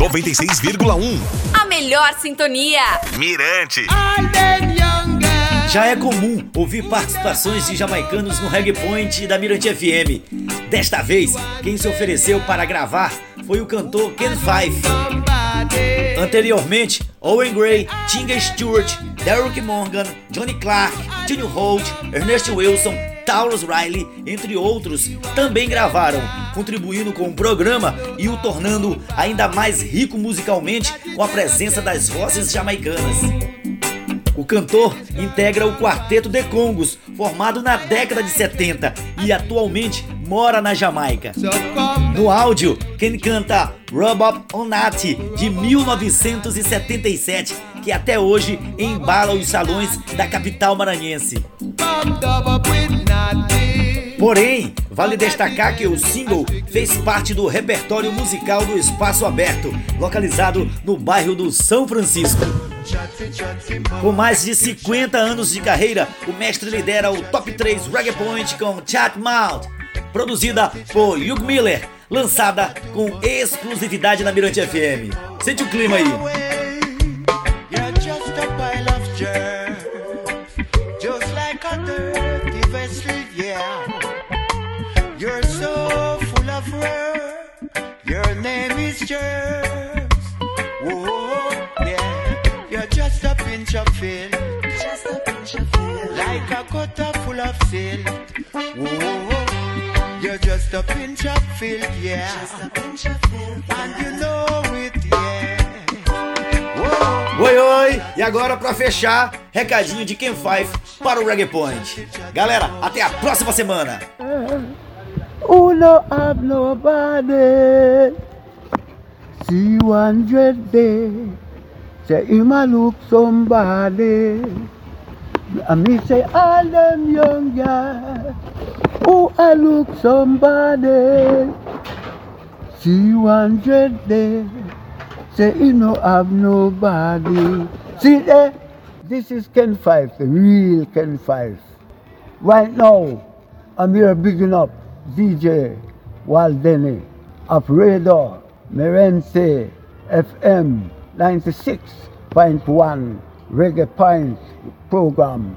96,1. A melhor sintonia. Mirante. Já é comum ouvir participações de jamaicanos no Reggae Point da Mirante FM. Desta vez, quem se ofereceu para gravar foi o cantor Ken Fife. Anteriormente, Owen Gray, Tinga Stewart, Derrick Morgan, Johnny Clark, Tino Holt, Ernest Wilson, Taurus Riley, entre outros, também gravaram, contribuindo com o programa e o tornando ainda mais rico musicalmente com a presença das vozes jamaicanas. O cantor integra o Quarteto de Congos, formado na década de 70 e atualmente mora na Jamaica. No áudio, quem canta Rub Up On Nati, de 1977, que até hoje embala os salões da capital maranhense. Porém, vale destacar que o single fez parte do repertório musical do Espaço Aberto, localizado no bairro do São Francisco. Com mais de 50 anos de carreira, o mestre lidera o Top 3 Reggae Point com Chat Mouth, produzida por Hugh Miller, lançada com exclusividade na Mirante FM. Sente o clima aí. Germs. Whoa, yeah. You're just a pinch of filth. Just a pinch of filth. Like a gutter full of silt. Whoa, you're just a pinch of filth, yeah. Just a pinch of filth. And you know it, yeah. Whoa. Oi, oi! E agora pra fechar, recadinho de Ken Five para o Reggae Point. Galera, até a próxima semana! Who no have nobody? See one dread day, say him a look somebody. And me say all them young guys, who a look somebody. See one dread day, say he no have nobody. See there, this is Ken Five, the real Ken Five. Right now, I'm here bigging up DJ Waldeni of Radar Merente FM 96.1 Reggae Pines program.